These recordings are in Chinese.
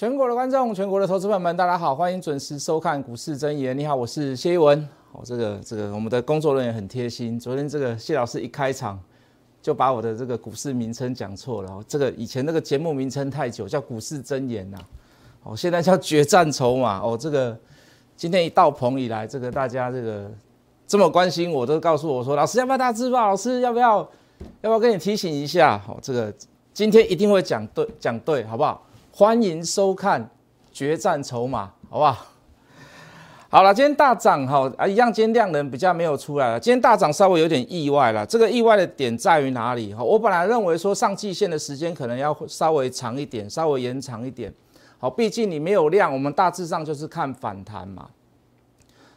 全国的观众，全国的投资朋友们，大家好，欢迎准时收看股市真言。你好，我是谢一文。哦，这个这个，我们的工作人员很贴心。昨天这个谢老师一开场就把我的这个股市名称讲错了。这个以前那个节目名称太久，叫股市真言呐。哦，现在叫决战筹码。哦，这个今天一到棚以来，这个大家这个这么关心我，都告诉我说，老师要不要大字报？老师要不要要不要跟你提醒一下？好，这个今天一定会讲对讲对，好不好？欢迎收看《决战筹码》，好不好？好了，今天大涨哈啊，一样，今天量能比较没有出来了。今天大涨稍微有点意外了。这个意外的点在于哪里？哈，我本来认为说上季线的时间可能要稍微长一点，稍微延长一点。好，毕竟你没有量，我们大致上就是看反弹嘛。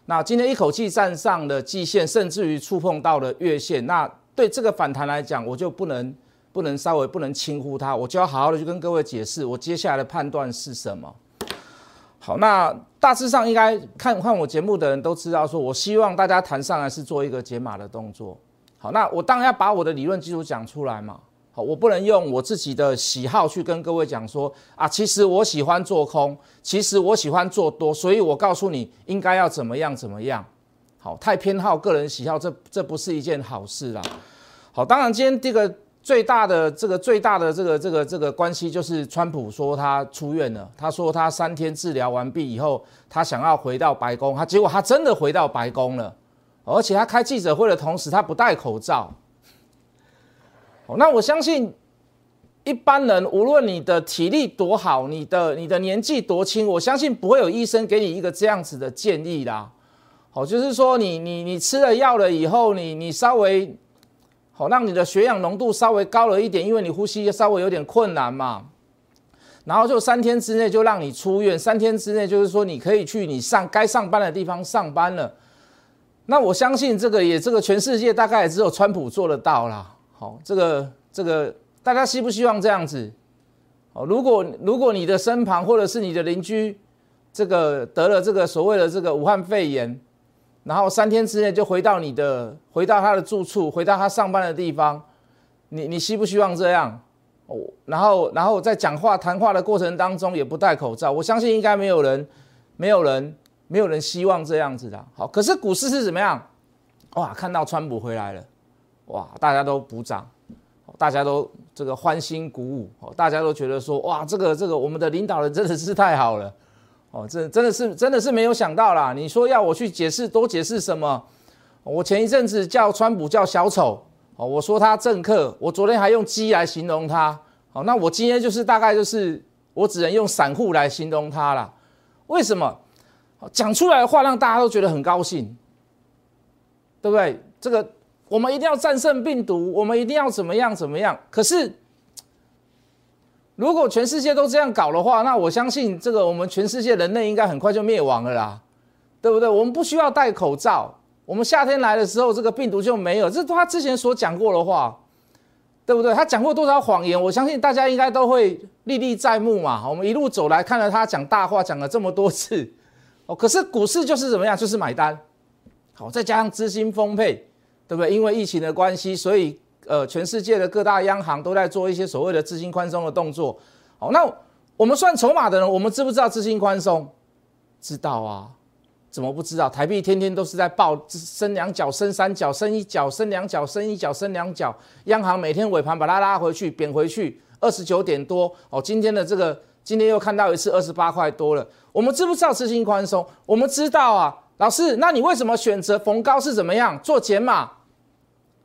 那今天一口气站上了季线，甚至于触碰到了月线，那对这个反弹来讲，我就不能。不能稍微不能轻忽它，我就要好好的去跟各位解释我接下来的判断是什么。好，那大致上应该看看我节目的人都知道，说我希望大家谈上来是做一个解码的动作。好，那我当然要把我的理论基础讲出来嘛。好，我不能用我自己的喜好去跟各位讲说啊，其实我喜欢做空，其实我喜欢做多，所以我告诉你应该要怎么样怎么样。好，太偏好个人喜好，这这不是一件好事啦。好，当然今天这个。最大的这个最大的这个这个这个关系就是川普说他出院了，他说他三天治疗完毕以后，他想要回到白宫，他结果他真的回到白宫了，而且他开记者会的同时他不戴口罩。那我相信一般人无论你的体力多好，你的你的年纪多轻，我相信不会有医生给你一个这样子的建议啦。哦，就是说你你你吃了药了以后，你你稍微。好，让你的血氧浓度稍微高了一点，因为你呼吸稍微有点困难嘛。然后就三天之内就让你出院，三天之内就是说你可以去你上该上班的地方上班了。那我相信这个也这个全世界大概也只有川普做得到啦。好，这个这个大家希不希望这样子？哦，如果如果你的身旁或者是你的邻居这个得了这个所谓的这个武汉肺炎。然后三天之内就回到你的，回到他的住处，回到他上班的地方，你你希不希望这样？哦，然后然后在讲话谈话的过程当中也不戴口罩，我相信应该没有人，没有人，没有人希望这样子的。好，可是股市是怎么样？哇，看到川普回来了，哇，大家都鼓掌，大家都这个欢欣鼓舞，大家都觉得说，哇，这个这个我们的领导人真的是太好了。哦，这真的是真的是没有想到啦！你说要我去解释多解释什么？我前一阵子叫川普叫小丑，哦，我说他政客，我昨天还用鸡来形容他，哦，那我今天就是大概就是我只能用散户来形容他了。为什么？讲出来的话让大家都觉得很高兴，对不对？这个我们一定要战胜病毒，我们一定要怎么样怎么样？可是。如果全世界都这样搞的话，那我相信这个我们全世界人类应该很快就灭亡了啦，对不对？我们不需要戴口罩，我们夏天来的时候这个病毒就没有，这是他之前所讲过的话，对不对？他讲过多少谎言？我相信大家应该都会历历在目嘛。我们一路走来看了他讲大话讲了这么多次，哦，可是股市就是怎么样？就是买单，好，再加上资金丰沛，对不对？因为疫情的关系，所以。呃，全世界的各大央行都在做一些所谓的资金宽松的动作。好，那我们算筹码的人，我们知不知道资金宽松？知道啊，怎么不知道？台币天天都是在爆，升两角，升三角，升一角，升两角，升一角，升两角。央行每天尾盘把它拉回去，贬回去，二十九点多。哦，今天的这个，今天又看到一次二十八块多了。我们知不知道资金宽松？我们知道啊，老师，那你为什么选择逢高是怎么样做减码？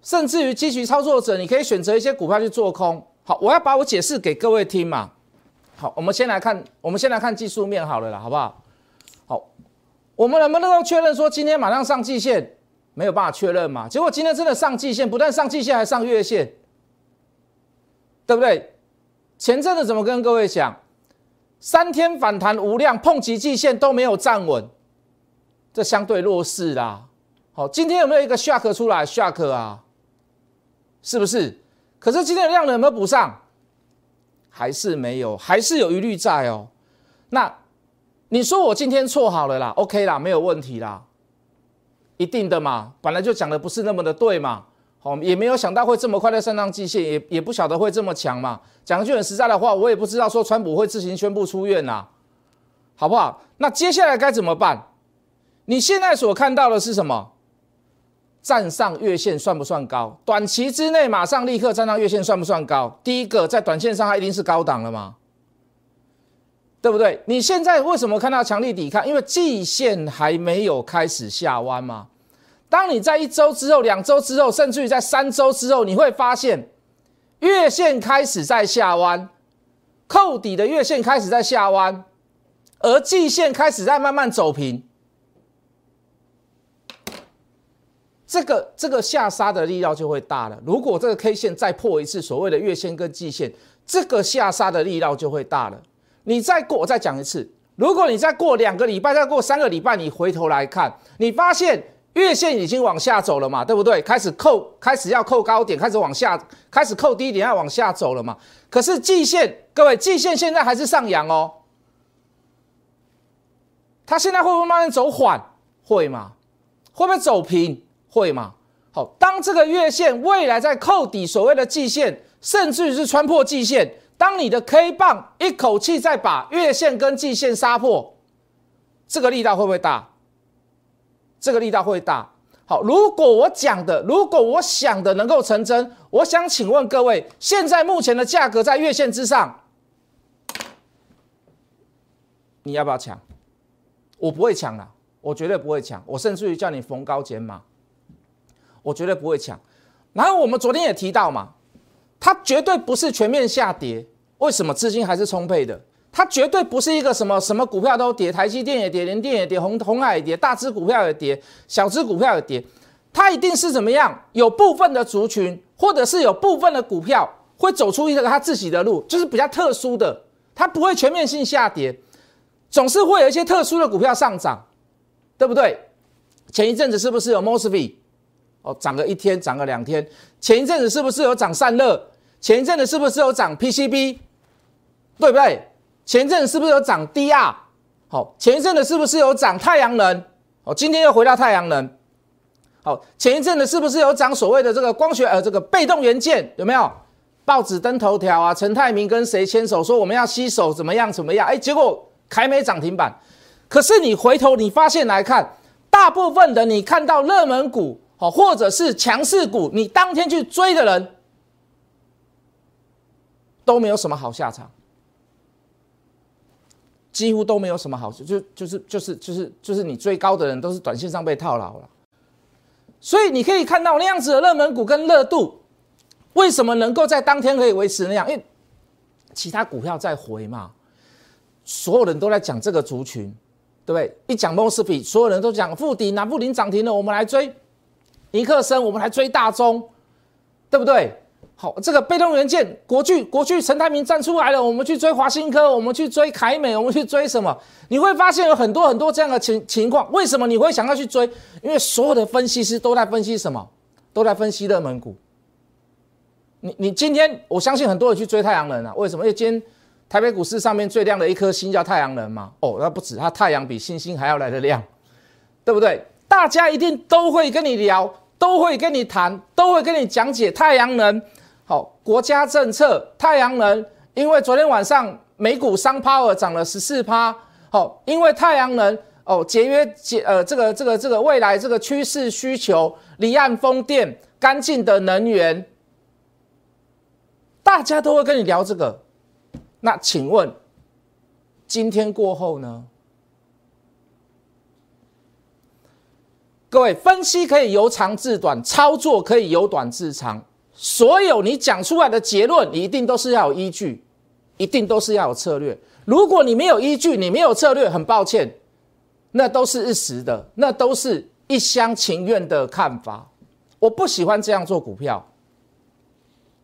甚至于积极操作者，你可以选择一些股票去做空。好，我要把我解释给各位听嘛。好，我们先来看，我们先来看技术面好了啦，好不好？好，我们能不能够确认说今天马上上季线？没有办法确认嘛。结果今天真的上季线，不但上季线，还上月线，对不对？前阵子怎么跟各位讲？三天反弹无量，碰及季线都没有站稳，这相对弱势啦。好，今天有没有一个 shock 出来？shock 啊！是不是？可是今天的量能有没有补上？还是没有，还是有疑虑在哦。那你说我今天错好了啦，OK 啦，没有问题啦，一定的嘛，本来就讲的不是那么的对嘛。好，也没有想到会这么快的上当季线，也也不晓得会这么强嘛。讲句很实在的话，我也不知道说川普会自行宣布出院呐，好不好？那接下来该怎么办？你现在所看到的是什么？站上月线算不算高？短期之内马上立刻站上月线算不算高？第一个在短线上它一定是高档了吗？对不对？你现在为什么看到强力抵抗？因为季线还没有开始下弯嘛。当你在一周之后、两周之后，甚至于在三周之后，你会发现月线开始在下弯，扣底的月线开始在下弯，而季线开始在慢慢走平。这个这个下杀的力道就会大了。如果这个 K 线再破一次所谓的月线跟季线，这个下杀的力道就会大了。你再过，我再讲一次，如果你再过两个礼拜，再过三个礼拜，你回头来看，你发现月线已经往下走了嘛，对不对？开始扣，开始要扣高点，开始往下，开始扣低点，要往下走了嘛。可是季线，各位，季线现在还是上扬哦。它现在会不会慢慢走缓？会吗？会不会走平？会吗？好，当这个月线未来在扣底所谓的季线，甚至是穿破季线，当你的 K 棒一口气再把月线跟季线杀破，这个力道会不会大？这个力道会大。好，如果我讲的，如果我想的能够成真，我想请问各位，现在目前的价格在月线之上，你要不要抢？我不会抢了，我绝对不会抢，我甚至于叫你逢高减码。我绝对不会抢，然后我们昨天也提到嘛，它绝对不是全面下跌，为什么资金还是充沛的？它绝对不是一个什么什么股票都跌，台积电也跌，联电也跌，红红海也跌，大只股票也跌，小只股票也跌，它一定是怎么样？有部分的族群，或者是有部分的股票会走出一个它自己的路，就是比较特殊的，它不会全面性下跌，总是会有一些特殊的股票上涨，对不对？前一阵子是不是有 Mosfet？哦，涨个一天，涨个两天。前一阵子是不是有涨散热？前一阵子是不是有涨 PCB？对不对？前一阵子是不是有涨 DR？好，前一阵子是不是有涨太阳能？哦，今天又回到太阳能。好，前一阵子是不是有涨所谓的这个光学呃这个被动元件？有没有？报纸登头条啊，陈泰明跟谁牵手说我们要携手怎么样怎么样？哎，结果凯美涨停板。可是你回头你发现来看，大部分的你看到热门股。好，或者是强势股，你当天去追的人都没有什么好下场，几乎都没有什么好，就就是就是就是就是你追高的人都是短线上被套牢了，所以你可以看到那样子的热门股跟热度，为什么能够在当天可以维持那样？因为其他股票在回嘛，所有人都在讲这个族群，对不对？一讲 m o s 所有人都讲富鼎，南富鼎涨停了，我们来追。尼克森，我们还追大中，对不对？好，这个被动元件，国巨，国巨，陈泰明站出来了，我们去追华新科，我们去追凯美，我们去追什么？你会发现有很多很多这样的情情况。为什么你会想要去追？因为所有的分析师都在分析什么？都在分析热门股。你你今天，我相信很多人去追太阳能啊？为什么？因为今天台北股市上面最亮的一颗星叫太阳能嘛。哦，那不止，它太阳比星星还要来的亮，对不对？大家一定都会跟你聊，都会跟你谈，都会跟你讲解太阳能。好，国家政策，太阳能，因为昨天晚上美股商抛尔涨了十四趴。好，因为太阳能哦，节约节呃，这个这个这个未来这个趋势需求，离岸风电，干净的能源，大家都会跟你聊这个。那请问，今天过后呢？各位，分析可以由长至短，操作可以由短至长。所有你讲出来的结论，你一定都是要有依据，一定都是要有策略。如果你没有依据，你没有策略，很抱歉，那都是一时的，那都是一厢情愿的看法。我不喜欢这样做股票，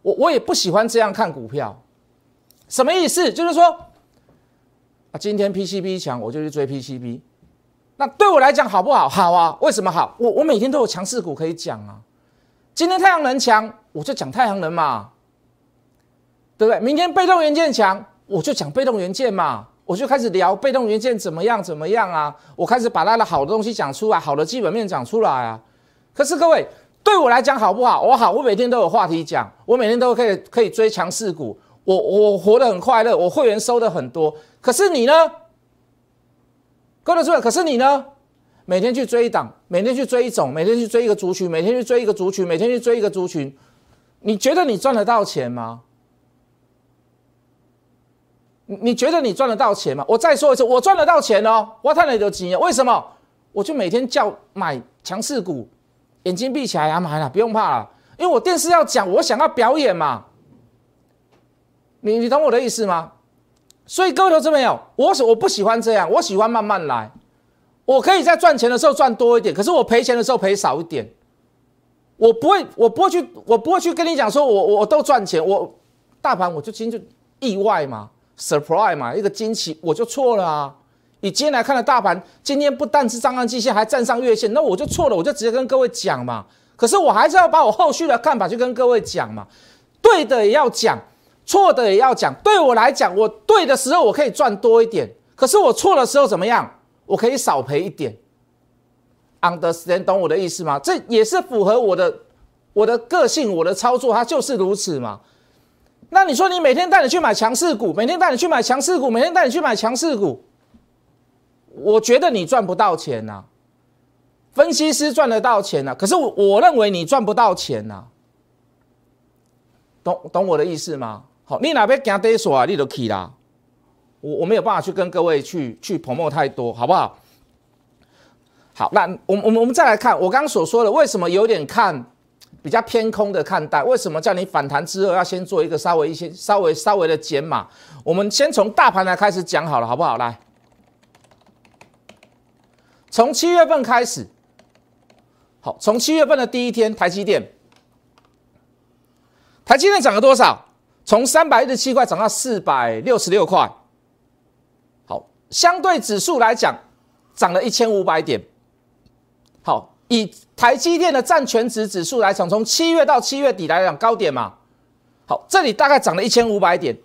我我也不喜欢这样看股票。什么意思？就是说，啊，今天 PCB 强，我就去追 PCB。那对我来讲好不好？好啊，为什么好？我我每天都有强势股可以讲啊。今天太阳能强，我就讲太阳能嘛，对不对？明天被动元件强，我就讲被动元件嘛，我就开始聊被动元件怎么样怎么样啊。我开始把它的好的东西讲出来，好的基本面讲出来啊。可是各位，对我来讲好不好？我好，我每天都有话题讲，我每天都可以可以追强势股，我我活得很快乐，我会员收的很多。可是你呢？各位注意，可是你呢？每天去追一档，每天去追一种，每天去追一个族群，每天去追一个族群，每天去追一个族群，你觉得你赚得到钱吗？你你觉得你赚得到钱吗？我再说一次，我赚得到钱哦，我赚了有几年？为什么？我就每天叫买强势股。眼睛闭起来啊，买了，不用怕了，因为我电视要讲，我想要表演嘛。你你懂我的意思吗？所以各位投资朋友，我我不喜欢这样，我喜欢慢慢来。我可以在赚钱的时候赚多一点，可是我赔钱的时候赔少一点。我不会，我不会去，我不会去跟你讲说我我都赚钱，我大盘我就今天就意外嘛，surprise 嘛，一个惊奇，我就错了啊。你今天来看的大盘，今天不但是上岸季线，还站上月线，那我就错了，我就直接跟各位讲嘛。可是我还是要把我后续的看法去跟各位讲嘛。对的也要讲，错的也要讲。对我来讲，我对的时候我可以赚多一点，可是我错的时候怎么样？我可以少赔一点。Understand 懂我的意思吗？这也是符合我的我的个性，我的操作它就是如此嘛。那你说你每天带你去买强势股，每天带你去买强势股，每天带你去买强势股。我觉得你赚不到钱呐，分析师赚得到钱呐，可是我我认为你赚不到钱呐，懂懂我的意思吗？好，你哪边讲对说啊，你都去啦，我我没有办法去跟各位去去捧墨太多，好不好？好，那我我们我们再来看我刚刚所说的，为什么有点看比较偏空的看待？为什么叫你反弹之后要先做一个稍微一些稍微稍微的减码？我们先从大盘来开始讲好了，好不好？来。从七月份开始，好，从七月份的第一天，台积电，台积电涨了多少？从三百一十七块涨到四百六十六块，好，相对指数来讲，涨了一千五百点。好，以台积电的占全值指数来讲，从七月到七月底来讲，高点嘛，好，这里大概涨了一千五百点，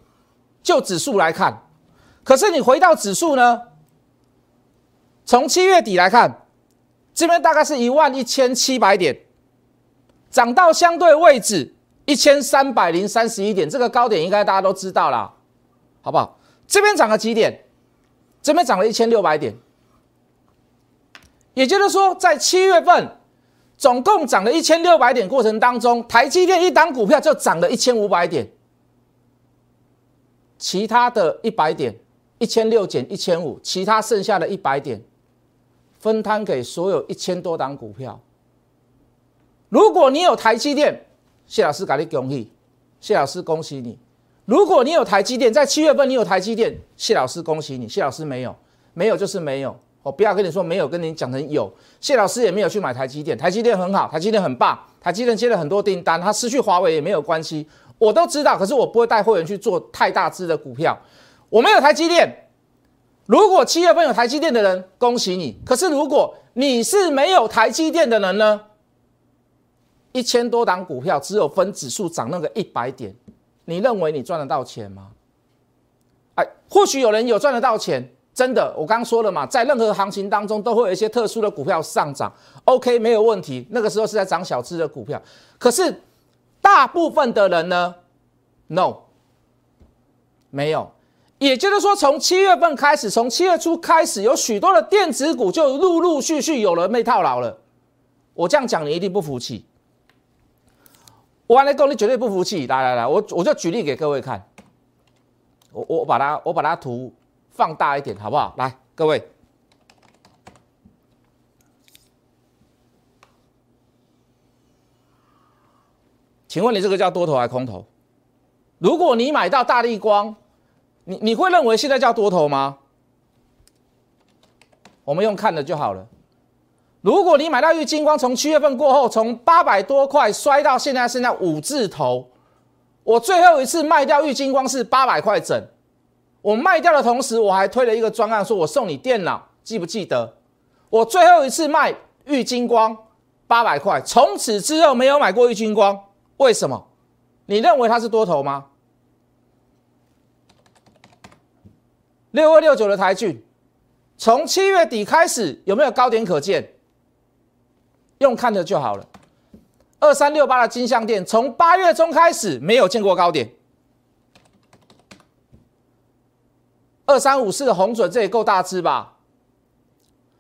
就指数来看，可是你回到指数呢？从七月底来看，这边大概是一万一千七百点，涨到相对位置一千三百零三十一点，这个高点应该大家都知道了，好不好？这边涨了几点？这边涨了一千六百点，也就是说，在七月份总共涨了一千六百点过程当中，台积电一档股票就涨了一千五百点，其他的一百点，一千六减一千五，其他剩下的一百点。分摊给所有一千多档股票。如果你有台积电，谢老师给你恭喜，谢老师恭喜你。如果你有台积电，在七月份你有台积电，谢老师恭喜你。谢老师没有，没有就是没有。我不要跟你说没有，跟你讲成有。谢老师也没有去买台积电，台积电很好，台积电很棒，台积电接了很多订单，他失去华为也没有关系，我都知道。可是我不会带会员去做太大支的股票，我没有台积电。如果七月份有台积电的人，恭喜你。可是如果你是没有台积电的人呢？一千多档股票只有分指数涨那个一百点，你认为你赚得到钱吗？哎，或许有人有赚得到钱，真的。我刚说了嘛，在任何行情当中都会有一些特殊的股票上涨，OK 没有问题。那个时候是在涨小资的股票，可是大部分的人呢？No，没有。也就是说，从七月份开始，从七月初开始，有许多的电子股就陆陆续续有人被套牢了。我这样讲，你一定不服气。我完了之后，你绝对不服气。来来来，我我就举例给各位看。我我把它我把它图放大一点，好不好？来，各位，请问你这个叫多头还是空头？如果你买到大力光。你你会认为现在叫多头吗？我们用看的就好了。如果你买到玉金光，从七月份过后，从八百多块摔到现在剩下五字头，我最后一次卖掉玉金光是八百块整。我卖掉的同时，我还推了一个专案，说我送你电脑，记不记得？我最后一次卖玉金光八百块，从此之后没有买过玉金光，为什么？你认为它是多头吗？六二六九的台骏，从七月底开始有没有高点可见？用看的就好了。二三六八的金项店从八月中开始没有见过高点。二三五四的红准这也够大只吧？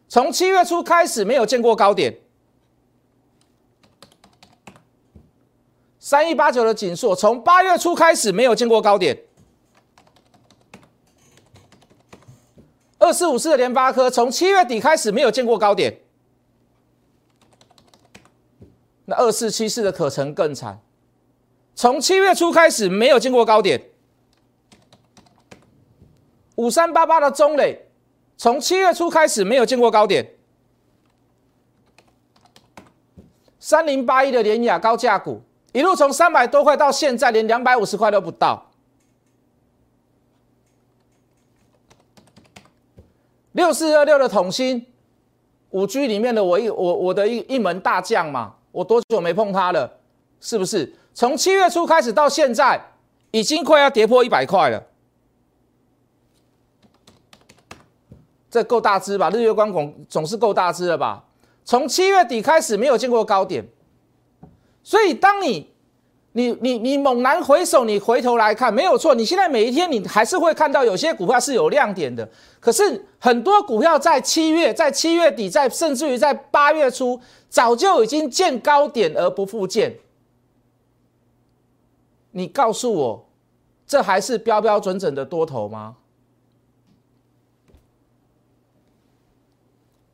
从七月初开始没有见过高点。三一八九的锦硕从八月初开始没有见过高点。二四五四的联发科从七月底开始没有见过高点。那二四七四的可成更惨，从七月初开始没有见过高点。五三八八的中磊，从七月初开始没有见过高点。三零八一的联雅高价股，一路从三百多块到现在连两百五十块都不到。六四二六的统芯，五 G 里面的我一我我的一一门大将嘛。我多久没碰它了？是不是从七月初开始到现在，已经快要跌破一百块了？这够大只吧？日月光总总是够大只了吧？从七月底开始没有见过高点，所以当你、你、你、你猛然回首，你回头来看，没有错，你现在每一天你还是会看到有些股票是有亮点的。可是很多股票在七月、在七月底、在甚至于在八月初。早就已经见高点而不复见，你告诉我，这还是标标准准的多头吗？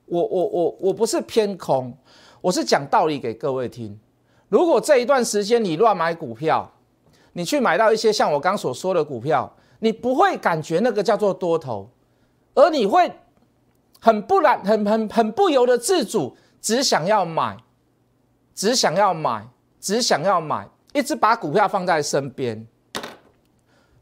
我我我我不是偏空，我是讲道理给各位听。如果这一段时间你乱买股票，你去买到一些像我刚所说的股票，你不会感觉那个叫做多头，而你会很不然、很很很不由得自主。只想要买，只想要买，只想要买，一直把股票放在身边。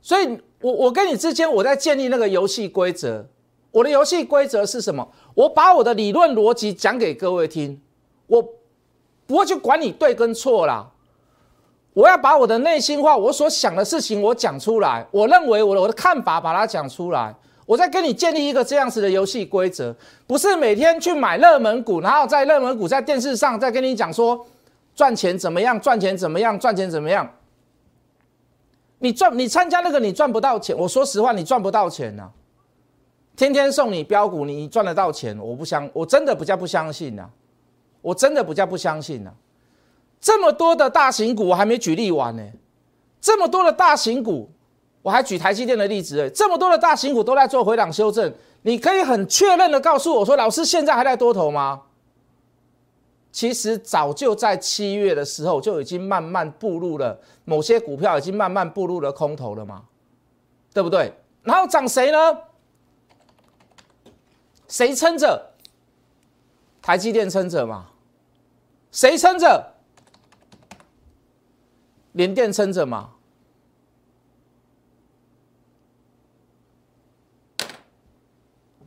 所以，我我跟你之间，我在建立那个游戏规则。我的游戏规则是什么？我把我的理论逻辑讲给各位听。我不会去管你对跟错啦。我要把我的内心话，我所想的事情，我讲出来。我认为我的我的看法，把它讲出来。我在跟你建立一个这样子的游戏规则，不是每天去买热门股，然后在热门股在电视上再跟你讲说赚钱怎么样，赚钱怎么样，赚钱怎么样。你赚你参加那个你赚不到钱，我说实话你赚不到钱呐。天天送你标股，你赚得到钱？我不相，我真的不叫不相信呐，我真的不叫不相信呢。这么多的大型股我还没举例完呢，这么多的大型股。我还举台积电的例子，这么多的大型股都在做回档修正，你可以很确认的告诉我说，老师现在还在多头吗？其实早就在七月的时候就已经慢慢步入了某些股票已经慢慢步入了空头了嘛，对不对？然后涨谁呢？谁撑着？台积电撑着嘛？谁撑着？联电撑着嘛？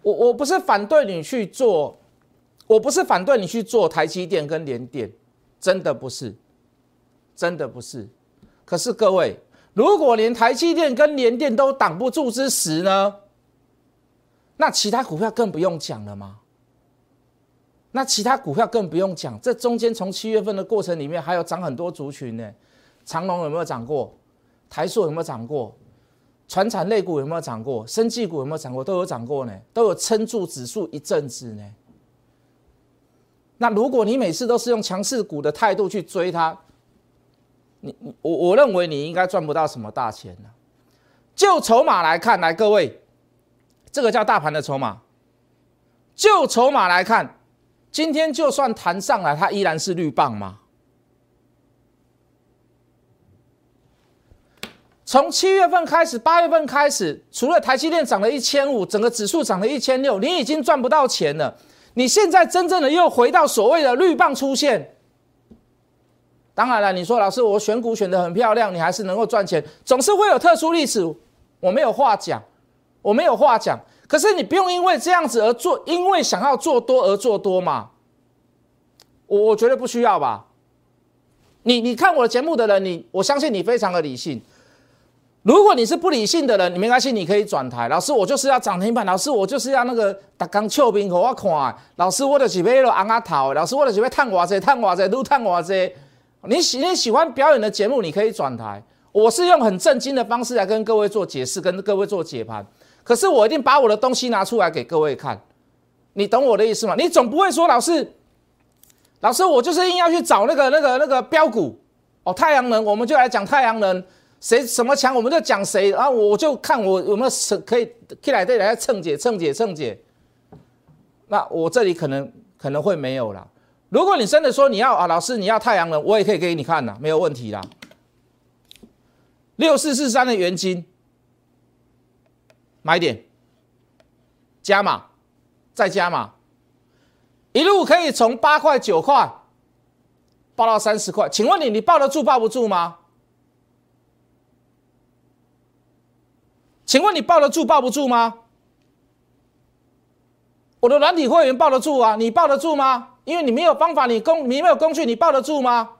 我我不是反对你去做，我不是反对你去做台积电跟联电，真的不是，真的不是。可是各位，如果连台积电跟联电都挡不住之时呢？那其他股票更不用讲了吗？那其他股票更不用讲，这中间从七月份的过程里面，还有涨很多族群呢。长隆有没有涨过？台塑有没有涨过？船产类股有没有涨过？生技股有没有涨过？都有涨过呢，都有撑住指数一阵子呢。那如果你每次都是用强势股的态度去追它，你我我认为你应该赚不到什么大钱了。就筹码来看，来各位，这个叫大盘的筹码。就筹码来看，今天就算弹上来，它依然是绿棒吗？从七月份开始，八月份开始，除了台积电涨了一千五，整个指数涨了一千六，你已经赚不到钱了。你现在真正的又回到所谓的绿棒出现。当然了，你说老师，我选股选的很漂亮，你还是能够赚钱，总是会有特殊历史，我没有话讲，我没有话讲。可是你不用因为这样子而做，因为想要做多而做多嘛？我我觉得不需要吧。你你看我的节目的人，你我相信你非常的理性。如果你是不理性的人，你没关系，你可以转台。老师，我就是要涨停板。老师，我就是要那个打钢俏兵给我看。老师，我就是要昂阿头。老师，我就是要探我这，探我这，都探我这。你喜你喜欢表演的节目，你可以转台。我是用很正经的方式来跟各位做解释，跟各位做解盘。可是我一定把我的东西拿出来给各位看，你懂我的意思吗？你总不会说老师，老师我就是硬要去找那个那个那个标股哦，太阳能，我们就来讲太阳能，谁什么强我们就讲谁，然后我就看我有没有可以可以来这里来蹭解蹭解蹭解。那我这里可能可能会没有了。如果你真的说你要啊，老师你要太阳能，我也可以给你看的，没有问题啦。六四四三的元金，买点，加码，再加码，一路可以从八块九块报到三十块，请问你你抱得住抱不住吗？请问你抱得住抱不住吗？我的软体会员抱得住啊，你抱得住吗？因为你没有方法，你工你没有工具，你抱得住吗？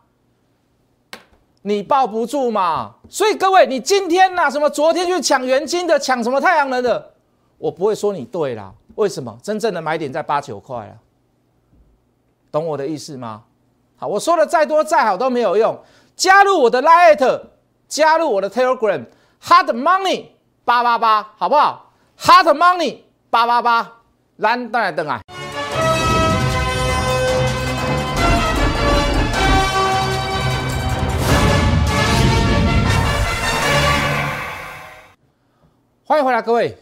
你抱不住嘛？所以各位，你今天呐，什么昨天去抢元金的，抢什么太阳能的，我不会说你对啦。为什么？真正的买点在八九块啊，懂我的意思吗？好，我说的再多再好都没有用。加入我的 Lite，加入我的 Telegram，Hard Money 八八八，好不好？Hard Money 八八八，来，等来等啊。欢迎回来，各位。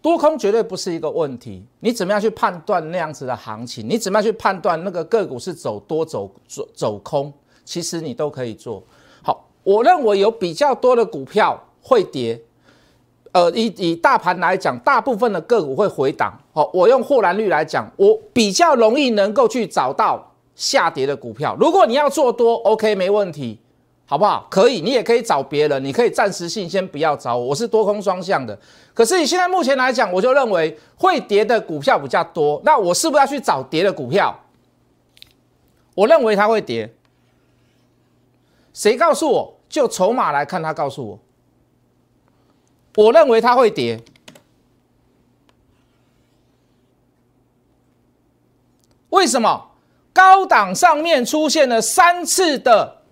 多空绝对不是一个问题。你怎么样去判断那样子的行情？你怎么样去判断那个个股是走多走走走空？其实你都可以做好。我认为有比较多的股票会跌。呃，以以大盘来讲，大部分的个股会回档。好，我用获蓝率来讲，我比较容易能够去找到下跌的股票。如果你要做多，OK，没问题。好不好？可以，你也可以找别人，你可以暂时性先不要找我，我是多空双向的。可是你现在目前来讲，我就认为会跌的股票比较多，那我是不是要去找跌的股票？我认为它会跌，谁告诉我？就筹码来看，他告诉我，我认为它会跌。为什么？高档上面出现了三次的。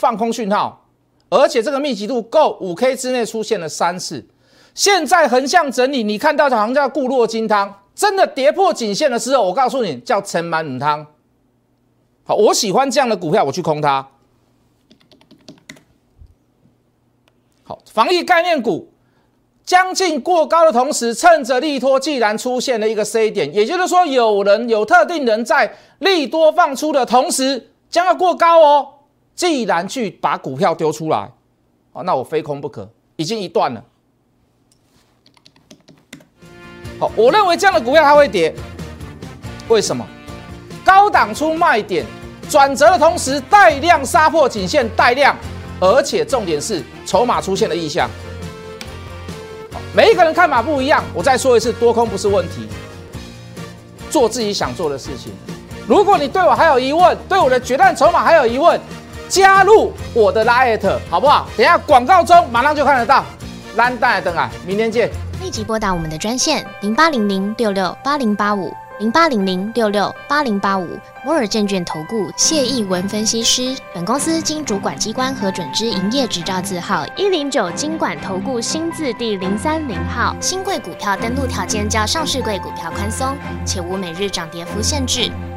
放空讯号，而且这个密集度够，五 K 之内出现了三次。现在横向整理，你看到好像叫固若金汤，真的跌破颈线的时候，我告诉你叫盛满五汤。好，我喜欢这样的股票，我去空它。好，防疫概念股将近过高的同时，趁着利多既然出现了一个 C 点，也就是说有人有特定人在利多放出的同时，将要过高哦。既然去把股票丢出来，哦，那我非空不可，已经一段了。好，我认为这样的股票它会跌，为什么？高档出卖点，转折的同时带量杀破颈线，带量，而且重点是筹码出现了异象。每一个人看法不一样，我再说一次，多空不是问题，做自己想做的事情。如果你对我还有疑问，对我的决断筹码还有疑问。加入我的 Lite 好不好？等下广告中马上就看得到。蓝带灯啊，明天见。立即拨打我们的专线零八零零六六八零八五零八零零六六八零八五摩尔证券投顾谢义文分析师。本公司经主管机关核准之营业执照字号一零九金管投顾新字第零三零号。新贵股票登录条件较上市贵股票宽松，且无每日涨跌幅限制。